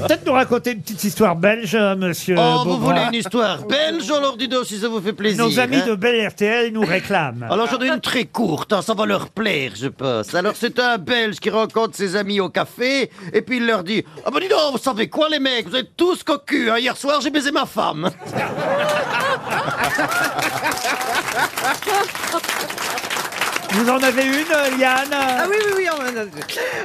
allez peut-être nous raconter une petite histoire belge, euh, monsieur Oh, vous Beaugrand. voulez une histoire belge alors dis donc si ça vous fait plaisir. Nos amis hein. de Bel RTL nous réclament. Alors j'en ai une très courte, hein, ça va leur plaire, je pense. Alors c'est un Belge qui rencontre ses amis au café, et puis il leur dit « Ah ben dis donc, vous savez quoi les mecs, vous êtes tous cocus, hein, hier soir j'ai baisé ma femme. Vous en avez une, Yann Ah oui, oui, oui. on en a deux.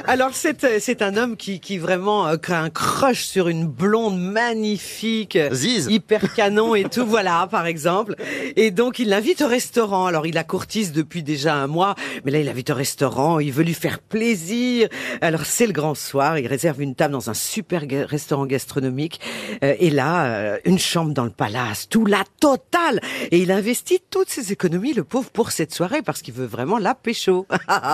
Alors, c'est, euh, c'est un homme qui, qui vraiment euh, crée un crush sur une blonde magnifique, euh, Ziz. hyper canon et tout, voilà, par exemple. Et donc, il l'invite au restaurant. Alors, il la courtise depuis déjà un mois, mais là, il l'invite au restaurant, il veut lui faire plaisir. Alors, c'est le grand soir, il réserve une table dans un super ga- restaurant gastronomique. Euh, et là, euh, une chambre dans le palace, tout la totale. Et il investit toutes ses économies, le pauvre, pour cette soirée, parce qu'il veut vraiment la pécho.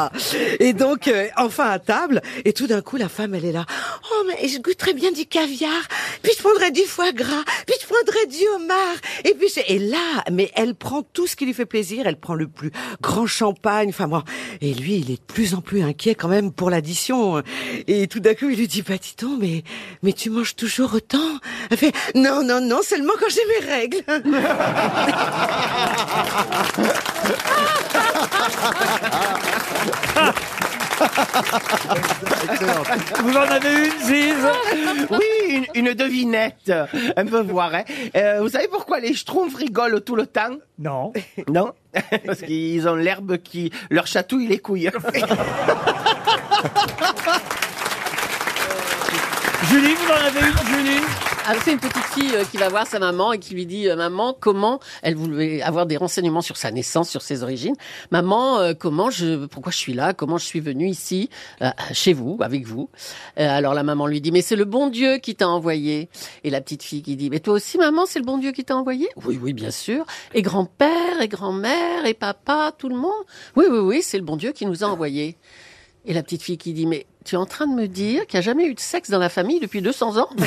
et donc, euh, enfin à table, et tout d'un coup, la femme, elle est là. Oh, mais je goûterais bien du caviar, puis je prendrais du foie gras, puis je prendrais du homard. Et puis, et là, mais elle prend tout ce qui lui fait plaisir, elle prend le plus grand champagne, enfin moi. Et lui, il est de plus en plus inquiet quand même pour l'addition. Et tout d'un coup, il lui dit, bah, dis donc, mais, mais tu manges toujours autant? Elle fait, non, non, non, seulement quand j'ai mes règles. Vous en avez une, Ziz Oui, une, une devinette, un peu voir. Hein. Euh, vous savez pourquoi les schtroumpfs rigolent tout le temps? Non. Non? Parce qu'ils ont l'herbe qui leur chatouille les couilles. Julie, vous en avez une, Julie? Ah, c'est une petite fille euh, qui va voir sa maman et qui lui dit euh, maman comment elle voulait avoir des renseignements sur sa naissance, sur ses origines. Maman, euh, comment je, pourquoi je suis là, comment je suis venue ici, chez vous, avec vous. Alors la maman lui dit mais c'est le bon Dieu qui t'a envoyé. Et la petite fille qui dit mais toi aussi maman c'est le bon Dieu qui t'a envoyé? Oui oui bien sûr. Et grand-père et grand-mère et papa tout le monde? Oui oui oui c'est le bon Dieu qui nous a envoyés. Et la petite fille qui dit mais tu es en train de me dire qu'il n'y a jamais eu de sexe dans la famille depuis 200 ans?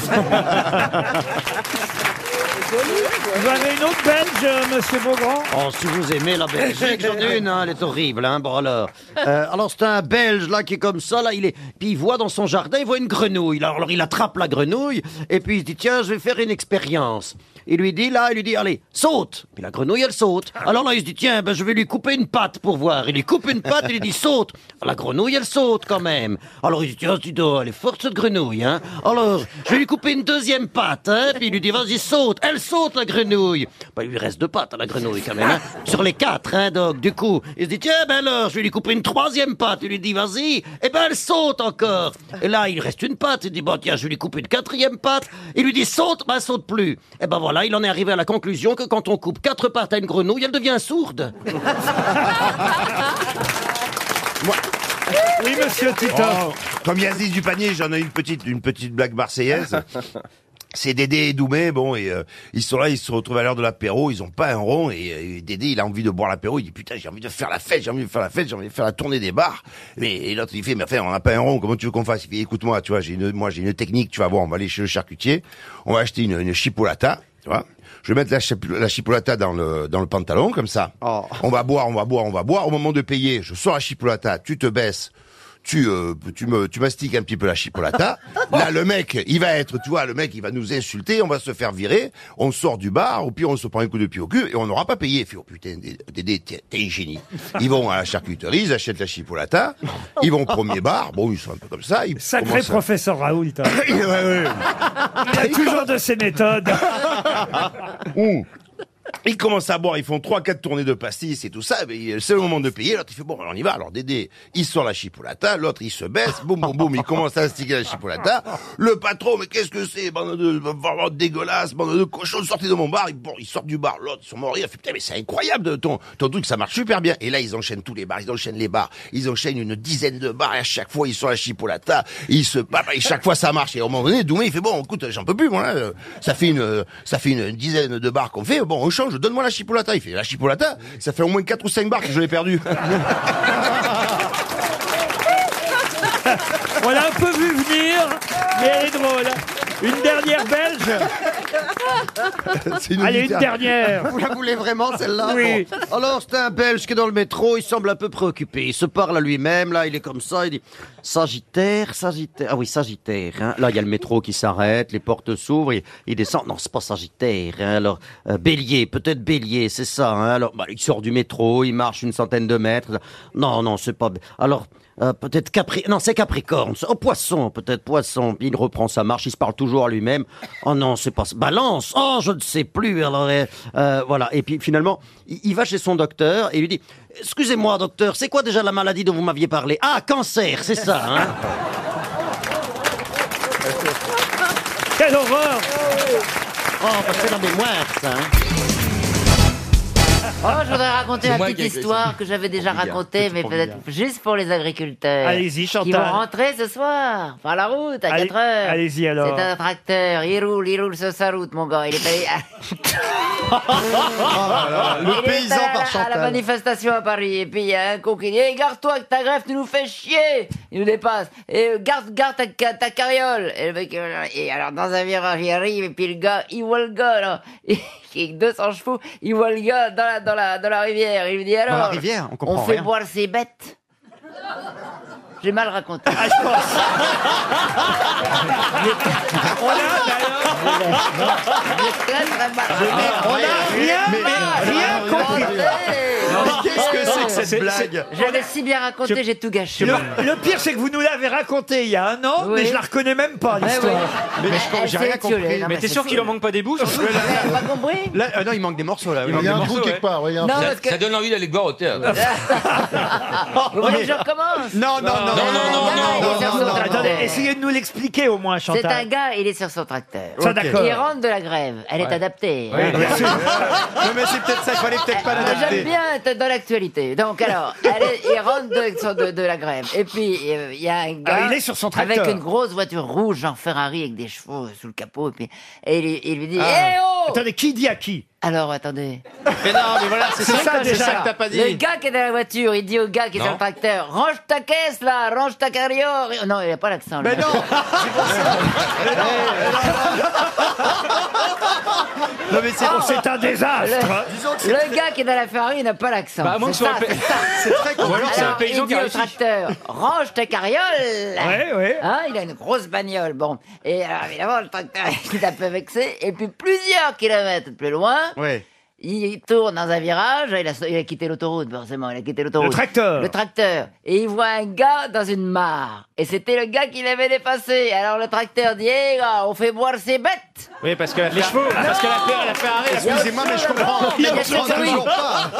Vous avez une autre belge, monsieur Beaugrand? Oh, si vous aimez la Belgique, j'en ai une, hein, elle est horrible, hein, bon alors. Euh, alors c'est un Belge, là, qui est comme ça, là, il est... Puis il voit dans son jardin, il voit une grenouille. Alors, alors il attrape la grenouille, et puis il se dit, tiens, je vais faire une expérience. Il lui dit, là, il lui dit, allez, saute. Puis la grenouille, elle saute. Alors là, il se dit, tiens, ben, je vais lui couper une patte pour voir. Il lui coupe une patte, il lui dit, saute. La grenouille, elle saute quand même. Alors il dit, tiens, dis donc, elle est forte, cette grenouille, hein. Alors, je vais lui couper une deuxième patte, hein. Puis il lui dit, vas-y, saute. Elle saute, la grenouille. Ben, il lui reste deux pattes à la grenouille quand même, hein. Sur les quatre, hein, donc, du coup. Il se dit, tiens, ben alors, je vais lui couper une troisième patte. Il lui dit, vas-y. Et ben, elle saute encore. Et là, il reste une patte. Il dit, bon, tiens, je vais lui couper une quatrième patte. Il lui dit, saute, ben, elle saute plus. Et ben voilà, il en est arrivé à la conclusion que quand on coupe quatre pattes à une grenouille, elle devient sourde. Oui, monsieur Tito. Oh, comme Yazid du panier, j'en ai une petite, une petite blague marseillaise. C'est Dédé et Doumé, bon, et euh, ils sont là, ils se retrouvent à l'heure de l'apéro, ils ont pas un rond, et, euh, Dédé, il a envie de boire l'apéro, il dit, putain, j'ai envie de faire la fête, j'ai envie de faire la fête, j'ai envie de faire la tournée des bars. Mais, et l'autre, il fait, mais enfin, on n'a pas un rond, comment tu veux qu'on fasse? Il fait, écoute-moi, tu vois, j'ai une, moi, j'ai une technique, tu vas voir, on va aller chez le charcutier, on va acheter une, une chipolata, tu vois. Je vais mettre la, chip- la chipolata dans le, dans le pantalon, comme ça. On va boire, on va boire, on va boire. Au moment de payer, je sors la chipolata, tu te baisses, tu euh, tu me tu mastiques un petit peu la chipolata. Là le mec, il va être, tu vois, le mec il va nous insulter, on va se faire virer, on sort du bar, au pire on se prend un coup de pied au cul et on n'aura pas payé. Il fait oh putain, Dédé, t'es t'es un génie. Ils vont à la charcuterie, ils achètent la chipolata, ils vont au premier bar, bon ils sont un peu comme ça, ils Sacré commencent à- professeur Raoult. hein. Ouais, ouais. Il a toujours de ses méthodes. Ouh. Ils commencent à boire, ils font trois, quatre tournées de pastis et tout ça, c'est le moment de payer, l'autre il fait bon, on y va, alors Dédé, il sort la chipolata, l'autre il se baisse, boum boum boum, il commence à sticker la chipolata, le patron, mais qu'est-ce que c'est, bande de, vraiment dégueulasse, bande de cochons, sortez de mon bar, ils, bon, ils sortent du bar, l'autre, ils sont morts, il fait putain, mais c'est incroyable, ton, ton truc, ça marche super bien, et là ils enchaînent tous les bars, ils enchaînent les bars, ils enchaînent une dizaine de bars, et à chaque fois ils sont la chipolata, ils se battent, et chaque fois ça marche, et au moment donné, Doumé, il fait bon, écoute, j'en peux plus, moi, là, euh, ça fait une, ça fait une dizaine de bars qu'on fait, bon, on change, donne-moi la chipolata, il fait la chipolata, ça fait au moins 4 ou 5 bars que je l'ai perdu. On l'a un peu vu venir, mais elle est drôle. Une dernière belge. C'est Allez, une dernière. Vous la voulez vraiment celle-là Oui. Bon. Alors c'est un Belge qui est dans le métro, il semble un peu préoccupé. Il se parle à lui-même, là il est comme ça, il dit Sagittaire, Sagittaire. Ah oui, Sagittaire. hein. Là il y a le métro qui s'arrête, les portes s'ouvrent, il, il descend. Non, c'est pas Sagittaire. hein. Alors euh, Bélier, peut-être Bélier, c'est ça. hein. Alors bah, il sort du métro, il marche une centaine de mètres. Non, non, c'est pas. Alors. Euh, peut-être Capri... Non, c'est Capricorne. Oh, poisson, peut-être poisson. Puis il reprend sa marche, il se parle toujours à lui-même. Oh non, c'est pas... Balance Oh, je ne sais plus. Alors, euh, euh, voilà. Et puis finalement, il, il va chez son docteur et il lui dit... Excusez-moi, docteur, c'est quoi déjà la maladie dont vous m'aviez parlé? Ah, cancer, c'est ça, hein Quelle horreur Oh, parce que des moires, ça, hein Oh, je voudrais raconter C'est la moi petite qui ai écrit histoire que j'avais déjà racontée, mais peut-être juste pour les agriculteurs. Allez-y, Qui vont Chantal. rentrer ce soir, par la route, à Allez- 4 heures. allez-y, alors. C'est un tracteur, il roule, il roule sur sa route, mon gars. Il est allé Le Il est paysan par À la Chantal. manifestation à Paris, et puis il y a un con qui dit hey, Garde-toi que ta greffe, tu nous fais chier Il nous dépasse. Et euh, garde, garde ta, ca- ta carriole Et le mec, euh, et alors dans un virage, il arrive, et puis le gars, il voit le gars, là, qui est 200 chevaux, il voit le gars dans la, dans la, dans la rivière. Il lui dit Alors, la rivière, on comprend fait rien. boire ses bêtes J'ai mal raconté. Ah, je pense. On a, J'ai très, très mal on a rien, mais rien compris. Qu'est-ce que c'est que C'est- cette blague J'avais si bien raconté, Je- j'ai tout gâché. Le, le pire, c'est que vous nous l'avez raconté il y a un an, Oui. mais je la reconnais même pas, Ouais, l'histoire. Mais Elle j'ai s'est rien compris. Mais t'es sûr fou. qu'il en manque pas des bouts pas compris? Là, euh, non, il manque des morceaux là. Il Il y a un des trou morceaux, quelque part, oui, il y a un Non, trou. parce que... Ça donne envie d'aller le voir au théâtre. Vous voulez que je recommence? Non, non, non, non, non, sur son tracteur. Attendez, essayez de nous l'expliquer au moins, C'est un Chantal. gars, il est sur son tracteur. Ça, d'accord. Il rentre de la grève. Elle est adaptée. hein. Non, mais c'est peut-être ça, il fallait peut-être pas Euh, J'aime l'adapter. bien être dans l'actualité. Donc alors, elle est- il rentre de, de, de la grève. Et puis, euh, il y a un gars... Ah, il est sur son tracteur. Avec une grosse voiture rouge, genre Ferrari, avec des chevaux sous le capot. Et, puis, et il, il lui dit, Ah. Eh oh Attendez, qui dit à qui? Alors, attendez. Mais non, mais voilà, c'est C'est ça, que t'as pas dit. Le gars qui est dans la voiture, il dit au gars qui est sur le tracteur, range ta caisse là, range ta carriole. Non, il n'a pas l'accent. Mais non Non, mais c'est c'est un désastre Le, le gars qui est dans la Ferrari, il n'a pas l'accent. Bah, à moins C'est que ça, ce soit c'est ça. c'est très con. Ou alors c'est un paysan il qui dit a au réussi. tracteur, range ta carriole. Ouais, ouais. Hein, il a une grosse bagnole, bon. Et alors, évidemment, le tracteur est un peu vexé. Et puis, plusieurs kilomètres plus loin, Ouais. Il tourne dans un virage. Il a, il a quitté l'autoroute, forcément. Il a quitté l'autoroute. Le tracteur. Le tracteur. Et il voit un gars dans une mare. Et c'était le gars qui l'avait dépassé. Alors, le tracteur dit, hé, gars, on fait boire ses bêtes. Oui, parce que la, chevaux, parce que la, Fer- la Ferrari, Excusez-moi, mais je comprends. Non, mais Je il y a oui. pas.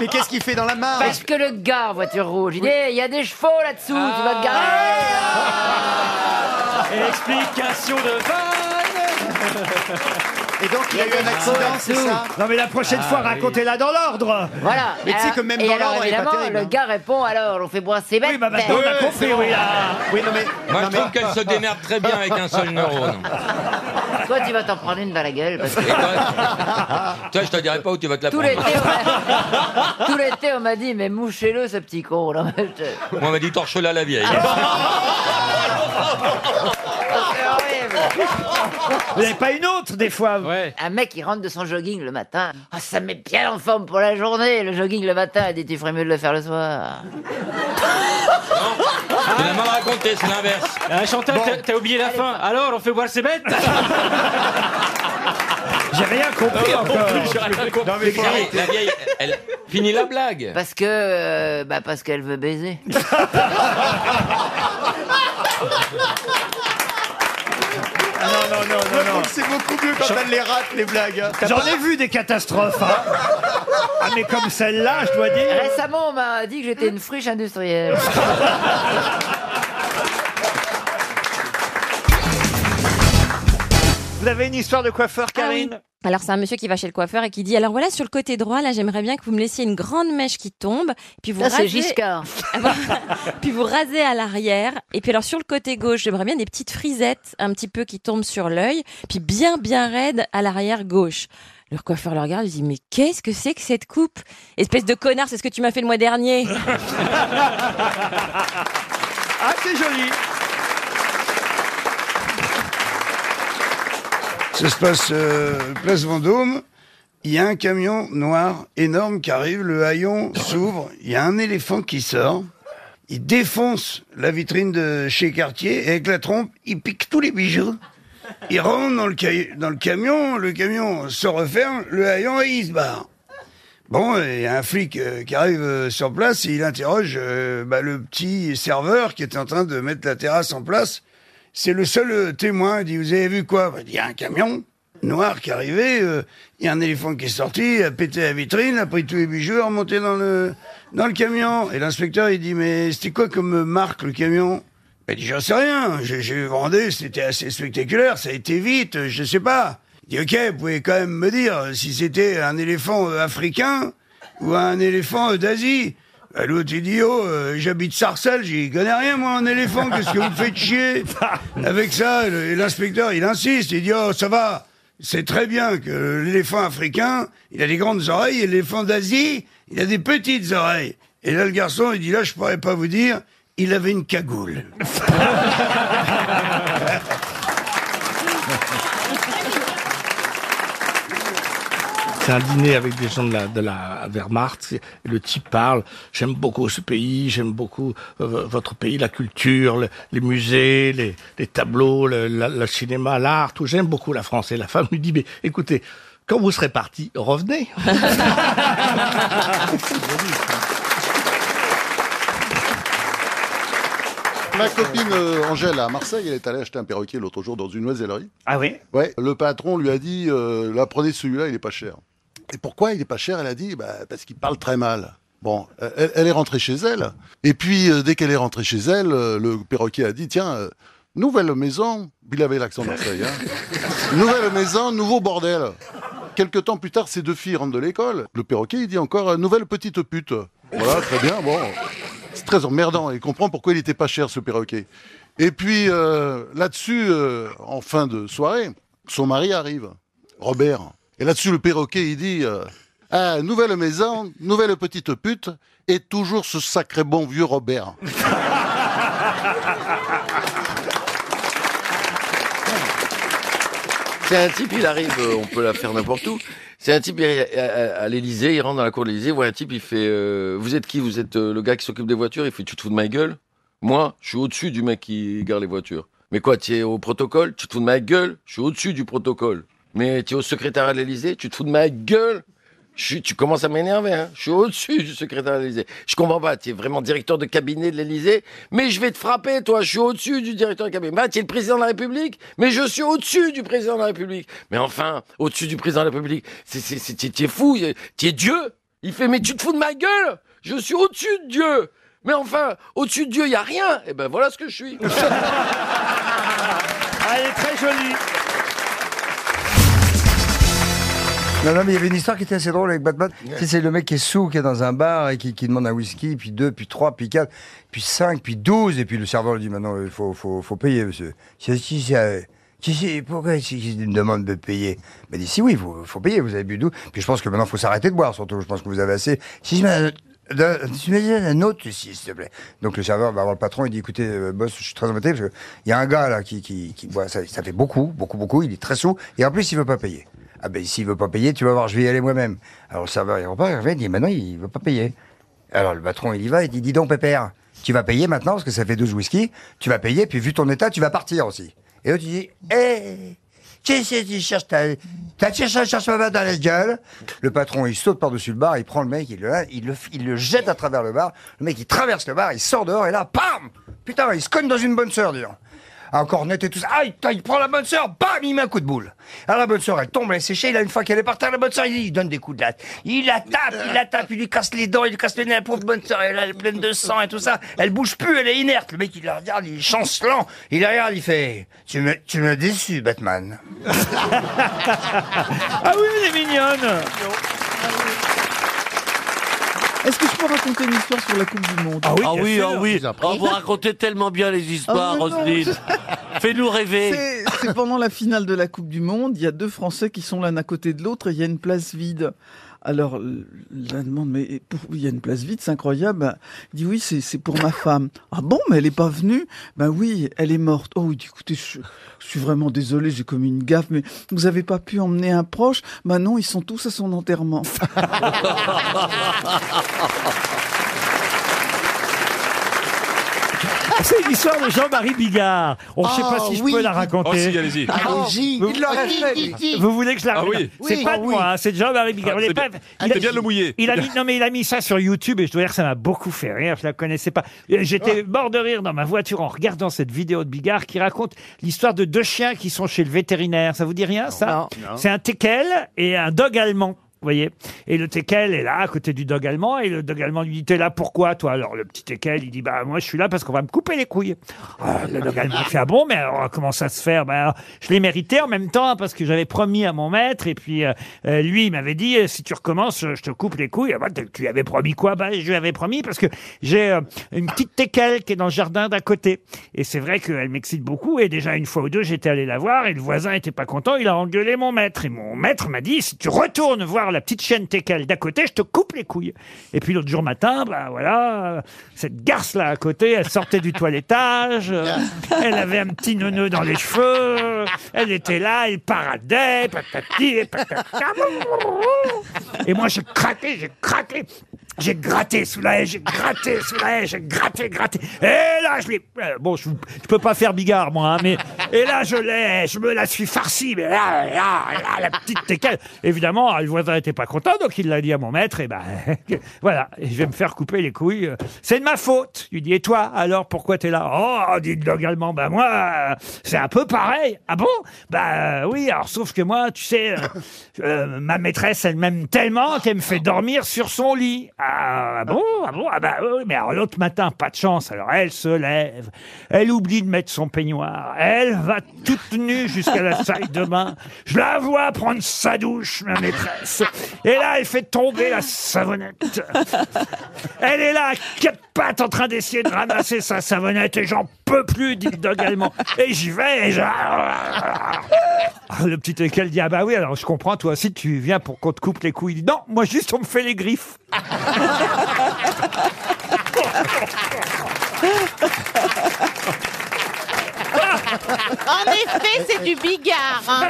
Mais qu'est-ce qu'il fait dans la mare Parce que le gars, en voiture rouge, il dit, Hé, il y a des chevaux là-dessous, tu vas te garer. explication de vanne. Et donc, il a eu un accident, c'est ça Non, mais la prochaine fois, racontez-la dans l'ordre Voilà. Mais tu sais que même et dans alors, l'ordre, elle est pas évidemment, terrible, le hein. gars répond, alors, on fait boire ses bêtes. Oui, bah maintenant, on a compris, oui, là. Oui, non, mais. Moi, non, je trouve qu'elle se démerde très bien avec un seul neurone. Toi, tu vas t'en prendre une dans la gueule. Parce que Et toi, toi, je te dirais pas où tu vas te la tout prendre. l'été, on m'a- tout l'été, on m'a dit, mais mouchez-le, ce petit con. là. C'est Moi, on m'a dit torche-la la vieille. Vous n'avez pas une autre, des fois Ouais. Un mec, il rentre de son jogging le matin. Ah, ça me met bien en forme pour la journée. Le jogging le matin, il dit, tu ferais mieux de le faire le soir. L'as mal raconté, c'est l'inverse. Ah, Chantal, t'as- t'as oublié la fin. Alors, on fait boire ses bêtes J'ai rien compris encore. Non, mais faut arrêter. la vieille, elle finit la blague. Parce que, euh, bah, parce qu'elle veut baiser. Non, non, non. C'est beaucoup mieux quand elle les rate, les blagues. hein. J'en ai vu des catastrophes. hein. Ah, mais comme celle-là, je dois dire. Récemment, on m'a dit que j'étais une friche industrielle. Vous avez une histoire de coiffeur, Ah oui. Karine? Alors c'est un monsieur qui va chez le coiffeur et qui dit alors voilà sur le côté droit là j'aimerais bien que vous me laissiez une grande mèche qui tombe puis vous Ça, c'est rasez Giscard. puis vous rasez à l'arrière et puis alors sur le côté gauche j'aimerais bien des petites frisettes un petit peu qui tombent sur l'œil puis bien bien raide à l'arrière gauche. Le coiffeur le regarde, il dit mais qu'est-ce que c'est que cette coupe? Espèce de connard, c'est ce que tu m'as fait le mois dernier. Ah, c'est joli. Ça se passe euh, place Vendôme. Il y a un camion noir énorme qui arrive, le haillon s'ouvre, il y a un éléphant qui sort, il défonce la vitrine de chez Cartier et avec la trompe, il pique tous les bijoux. Il rentre dans le, dans le camion, le camion se referme, le haillon et il se barre. Bon, il y a un flic euh, qui arrive euh, sur place et il interroge euh, bah, le petit serveur qui était en train de mettre la terrasse en place. C'est le seul euh, témoin. Il dit, vous avez vu quoi? Bah, Il dit, il y a un camion noir qui arrivé, euh, il y a un éléphant qui est sorti, a pété la vitrine, a pris tous les bijoux, a remonté dans le, dans le camion. Et l'inspecteur, il dit, mais c'était quoi comme marque le camion? Bah, Il dit, j'en sais rien, j'ai vendé, c'était assez spectaculaire, ça a été vite, je sais pas. Il dit, ok, vous pouvez quand même me dire si c'était un éléphant euh, africain ou un éléphant euh, d'Asie. Bah, L'autre, il dit, oh, euh, j'habite Sarcelles, j'y connais rien, moi, en éléphant, qu'est-ce que vous me faites chier? Avec ça, le- et l'inspecteur, il insiste, il dit, oh, ça va, c'est très bien que l'éléphant africain, il a des grandes oreilles, et l'éléphant d'Asie, il a des petites oreilles. Et là, le garçon, il dit, là, je pourrais pas vous dire, il avait une cagoule. C'est un dîner avec des gens de la, de la Wehrmacht. et Le type parle. J'aime beaucoup ce pays. J'aime beaucoup euh, votre pays, la culture, le- les musées, les, les tableaux, le, la- le cinéma, l'art, tout. J'aime beaucoup la France. Et la femme lui dit, mais écoutez, quand vous serez parti, revenez. Ma copine euh, Angèle à Marseille, elle est allée acheter un perroquet l'autre jour dans une noisellerie. Ah oui? Ouais. Le patron lui a dit euh, là, prenez celui-là, il est pas cher. Et pourquoi il est pas cher Elle a dit bah, parce qu'il parle très mal. Bon, euh, elle, elle est rentrée chez elle. Et puis, euh, dès qu'elle est rentrée chez elle, euh, le perroquet a dit tiens, euh, nouvelle maison. Il avait l'accent Marseille. Hein. nouvelle maison, nouveau bordel. Quelque temps plus tard, ces deux filles rentrent de l'école. Le perroquet, il dit encore nouvelle petite pute. Voilà, très bien. Bon, c'est très emmerdant. Il comprend pourquoi il était pas cher ce perroquet. Et puis là-dessus, en fin de soirée, son mari arrive, Robert. Et là-dessus, le perroquet, il dit ah, nouvelle maison, nouvelle petite pute, et toujours ce sacré bon vieux Robert. C'est un type, il arrive, euh, on peut la faire n'importe où. C'est un type, il à, à- l'Elysée, il rentre dans la cour de l'Elysée, voit un type, il fait euh, Vous êtes qui? Vous êtes le gars qui s'occupe des voitures Il fait Tu te fous de ma gueule? Moi, je suis au-dessus du mec qui garde les voitures. Mais quoi, tu es au protocole? Tu te fous de ma gueule? Je suis au-dessus du protocole. Mais tu es au secrétariat de l'Elysée Tu te fous de ma gueule tu commences à m'énerver, hein. Je suis au-dessus du secrétaire de l'Élysée. Je comprends pas. Tu es vraiment directeur de cabinet de l'Élysée. Mais je vais te frapper, toi. Je suis au-dessus du directeur de cabinet. Bah, tu es le président de la République. Mais je suis au-dessus du président de la République. Mais enfin, au-dessus du président de la République. Tu es fou. Tu es Dieu. Il fait, mais tu te fous de ma gueule. Je suis au-dessus de Dieu. Mais enfin, au-dessus de Dieu, il y a rien. Et ben, voilà ce que je suis. Ah, elle est très jolie. Non, non, mais il y avait une histoire qui était assez drôle avec Batman. C'est le mec qui est sous, qui est dans un bar et qui, demande un whisky, puis deux, puis trois, puis quatre, puis cinq, puis douze. Et puis le serveur lui dit maintenant, il faut, faut, faut payer, monsieur. Si, si, euh, pourquoi il me demande de payer? Il dit, si, oui, il faut, payer, vous avez bu d'où? Puis je pense que maintenant, il faut s'arrêter de boire, surtout. Je pense que vous avez assez. Si, je me- dis un autre, si, s'il te plaît. Donc le serveur va voir le patron, il dit écoutez, euh, boss, je suis très embêté parce que il y a un gars là qui, qui, qui boit, ça, ça fait beaucoup, beaucoup, beaucoup, il est très sous, et en plus il veut pas payer. Ah ben s'il veut pas payer, tu vas voir, je vais y aller moi-même. Alors le serveur il repart, il revient, il dit maintenant il veut pas payer. Alors le patron il y va, il dit dis donc Pépère, tu vas payer maintenant parce que ça fait 12 whisky, tu vas payer, puis vu ton état, tu vas partir aussi. Et l'autre il dit hé Qu'est-ce que tu cherches ta, t'as cherché, cherche ma dans la gueule. Le patron, il saute par-dessus le bar, il prend le mec, il le, il le, il le jette à travers le bar. Le mec, il traverse le bar, il sort dehors, et là, pam! Putain, il se cogne dans une bonne sœur, dis. Un cornet et tout ça. Putain, il prend la bonne sœur, bam, il met un coup de boule. Alors la bonne sœur, elle tombe, elle est séchée, là, une fois qu'elle est par terre, la bonne sœur, il, il donne des coups de latte. Il la tape, il la tape, il lui casse les dents, il lui casse le nez, la bonne sœur, elle, elle est pleine de sang et tout ça. Elle bouge plus, elle est inerte. Le mec, il la regarde, il est chancelant. Il la regarde, il fait, tu me, tu me déçus, Batman. Ah oui, elle est mignonne. Est-ce que je peux raconter une histoire sur la Coupe du Monde Ah oui, ah oui. Oh, vous racontez tellement bien les histoires, Ah, mais non. Roselyne. Fais-nous rêver. C'est- C'est pendant la finale de la Coupe du Monde, il y a deux Français qui sont l'un à côté de l'autre et il y a une place vide. Alors, la demande, mais il y a une place vide, c'est incroyable. Il dit oui, c'est pour ma femme. Ah bon, mais elle est pas venue? Ben oui, elle est morte. Oh, il dit écoutez, je, suis vraiment désolé, j'ai commis une gaffe, mais vous avez pas pu emmener un proche? Ben non, ils sont tous à son enterrement. C'est une histoire de Jean-Marie Bigard. On ne sait pas Ah, si je oui. peux la raconter. Oh, si, allez-y. Allez-y. Vous, Il l'aurait fait, lui. vous voulez que je la Ah raconte oui. C'est Oui. pas Ah de moi, hein, c'est de Jean-Marie Bigard. Ah, Vous l'avez c'est pas- bien- il a- c'est bien de le mouiller. Il a mis, bien. non mais il a mis ça sur YouTube et je dois dire que ça m'a beaucoup fait rire. Je la connaissais pas. Et J'étais mort de rire dans ma voiture en regardant cette vidéo de Bigard qui raconte l'histoire de deux chiens qui sont chez le vétérinaire. Ça vous dit rien ça Non. Non. C'est un teckel et un dog allemand. Voyez Et le teckel est là, à côté du dog allemand, et le dog allemand lui dit T'es là pourquoi, toi? Alors le petit teckel, il dit Bah, moi, je suis là parce qu'on va me couper les couilles. Ah, le dog allemand fait Ah bon, mais alors, comment ça se fait Bah, je l'ai mérité en même temps, parce que j'avais promis à mon maître, et puis euh, euh, lui, il m'avait dit euh, Si tu recommences, je te coupe les couilles. Ah, bah, tu lui avais promis quoi? Bah, je lui avais promis parce que j'ai une petite teckel qui est dans le jardin d'à côté. Et c'est vrai qu'elle m'excite beaucoup, et déjà une fois ou deux, j'étais allé la voir, et le voisin était pas content, il a engueulé mon maître. Et mon maître m'a dit Si tu retournes voir la petite chienne teckel d'à côté, je te coupe les couilles. Et puis l'autre jour matin, bah voilà, cette garce là à côté, elle sortait du toilettage, euh, elle avait un petit neuneu dans les cheveux, elle était là, elle paradait, patati et patata. Et moi j'ai craqué, j'ai craqué. J'ai gratté sous la haie, j'ai gratté sous la haie, j'ai gratté, gratté. Et là, je l'ai. euh, Bon, je, je peux pas faire bigard, moi, hein, mais. Et là, je l'ai, je me la suis farci, mais là, là, là, la petite teckel. Évidemment, le voisin était pas content, donc il l'a dit à mon maître, et ben, voilà, je vais me faire couper les couilles. C'est de ma faute. Il dit, et toi, alors, pourquoi t'es là? Oh, dit le allemand, bah, moi, euh, c'est un peu pareil. Ah bon? Bah, oui, alors, sauf que moi, tu sais, euh, euh, ma maîtresse, elle m'aime tellement qu'elle me fait dormir sur son lit. Ah bon Ah bon Ah bah oui, mais alors l'autre matin, pas de chance. Alors elle se lève, elle oublie de mettre son peignoir, elle va toute nue jusqu'à la salle de bain. Je la vois prendre sa douche, ma maîtresse. Et là, elle fait tomber la savonnette. Elle est là, à quatre pattes, en train d'essayer de ramasser sa savonnette, et j'en peux plus, dit le dog allemand. Et j'y vais, et je... Ah, Le petit équel dit Ah bah oui, alors je comprends, toi aussi tu viens pour qu'on te coupe les couilles. Il dit, Non, moi juste on me fait les griffes. En effet, c'est du bigard. hein.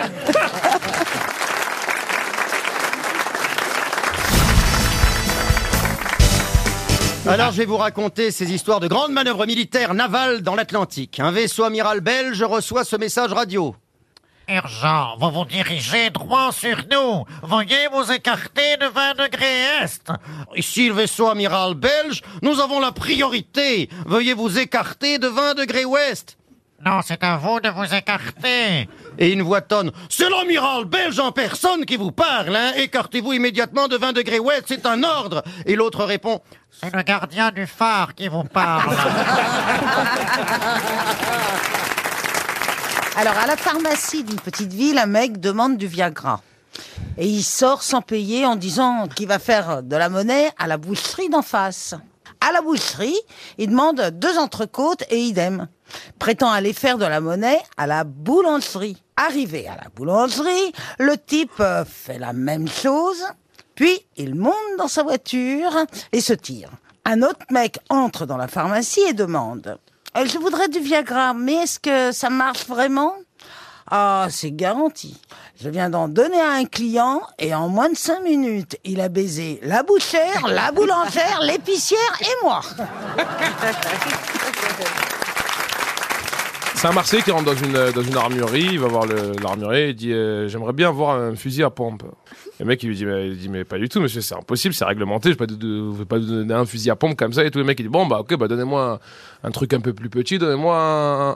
Alors, je vais vous raconter ces histoires de grandes manœuvres militaires navales dans l'Atlantique. Un vaisseau amiral belge reçoit ce message radio. Urgent, vous vous dirigez droit sur nous. Veuillez vous écarter de 20 degrés est. Ici le vaisseau amiral belge, nous avons la priorité. Veuillez vous écarter de 20 degrés ouest. Non, c'est à vous de vous écarter. Et une voix tonne. C'est l'amiral belge en personne qui vous parle, hein. Écartez-vous immédiatement de 20 degrés ouest, c'est un ordre. Et l'autre répond. C'est le gardien du phare qui vous parle. Alors, à la pharmacie d'une petite ville, un mec demande du Viagra. Et il sort sans payer en disant qu'il va faire de la monnaie à la boucherie d'en face. À la boucherie, il demande deux entrecôtes et idem. Prétend aller faire de la monnaie à la boulangerie. Arrivé à la boulangerie, le type euh, fait la même chose, puis il monte dans sa voiture et se tire. Un autre mec entre dans la pharmacie et demande euh, Je voudrais du Viagra, mais est-ce que ça marche vraiment? Ah, c'est garanti. Je viens d'en donner à un client et en moins de cinq minutes, il a baisé la bouchère, la boulangère, l'épicière et moi. C'est un Marseillais qui rentre dans une, dans une armurerie, il va voir l'armurier, il dit euh, J'aimerais bien avoir un fusil à pompe. Le mec il lui dit mais, pas du tout monsieur, c'est impossible, c'est réglementé, je ne vais pas, vous donner un fusil à pompe comme ça. Et tout le mec il dit Bon bah ok, bah donnez-moi un, truc un peu plus petit, donnez-moi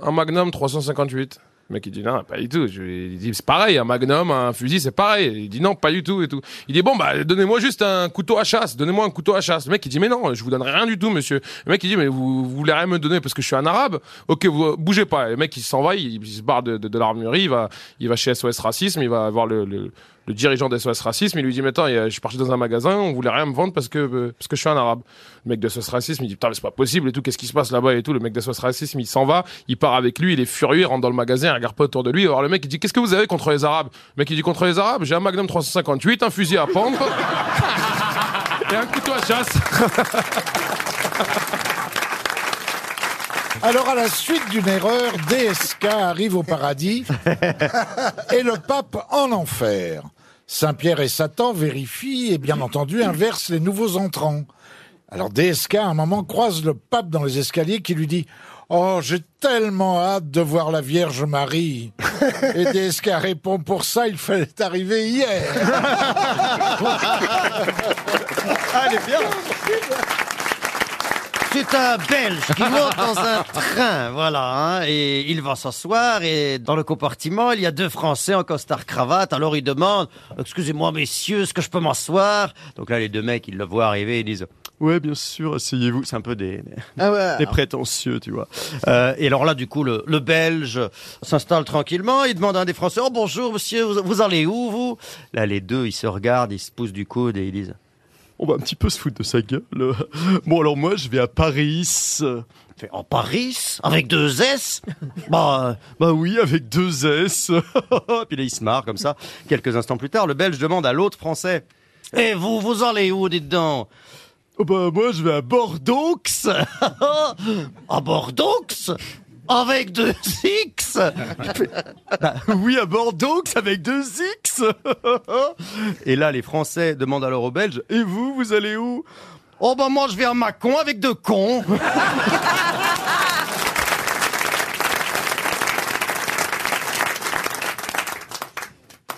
un Magnum 358. Le mec il dit non pas du tout. Il dit c'est pareil un magnum un fusil c'est pareil. Il dit non pas du tout et tout. Il dit bon bah donnez-moi juste un couteau à chasse. Donnez-moi un couteau à chasse. Le mec il dit mais non je vous donnerai rien du tout monsieur. Le mec il dit mais vous, vous voulez rien me donner parce que je suis un arabe? Ok vous bougez pas. Le mec il s'en va il, se barre de, de, de l'armurerie il va il va chez SOS racisme il va voir le, le le dirigeant d'SOS Racisme, il lui dit, mais attends, il je suis parti dans un magasin, on voulait rien me vendre parce que, euh, parce que je suis un arabe. Le mec de SOS Racisme, il dit, putain, mais c'est pas possible et tout, qu'est-ce qui se passe là-bas et tout. Le mec de SOS Racisme, il s'en va, il part avec lui, il est furieux, il rentre dans le magasin, regarde pas autour de lui. Alors le mec il dit qu'est-ce que vous avez contre les Arabes? Le mec il dit contre les Arabes, j'ai un Magnum 358, un fusil à pompe et un couteau à chasse. Alors, à la suite d'une erreur, DSK arrive au paradis et le pape en enfer. Saint-Pierre et Satan vérifient et bien entendu inversent les nouveaux entrants. Alors DSK, à un moment, croise le pape dans les escaliers qui lui dit « Oh, j'ai tellement hâte de voir la Vierge Marie !» Et DSK répond « Pour ça, il fallait arriver hier !» Ah, elle est bien. C'est un Belge qui monte dans un train, voilà, hein, et il va s'asseoir et dans le compartiment, il y a deux Français en costard cravate. Alors il demande, excusez-moi messieurs, est-ce que je peux m'asseoir? Donc là, les deux mecs, ils le voient arriver, ils disent. Ouais, bien sûr, asseyez-vous. C'est un peu des, des, Ah ouais. des prétentieux, tu vois. Euh, et alors là, du coup, le, le Belge s'installe tranquillement. Il demande à un des Français, oh bonjour monsieur, vous, vous allez où vous? Là, les deux, ils se regardent, ils se poussent du coude et ils disent, on va un petit peu se foutre de sa gueule. Bon, alors moi, je vais à Paris. En Paris Avec deux S bah, bah oui, avec deux S. Puis là, il se marre comme ça. Quelques instants plus tard, le Belge demande à l'autre Français. Et vous, vous allez où, dites donc? Oh Bah moi, je vais à Bordeaux. à Bordeaux? Avec deux X Bah, Oui, à Bordeaux, avec deux X Et là, les Français demandent alors aux Belges, et vous, vous allez où? Oh bah moi, je vais à Mâcon avec deux cons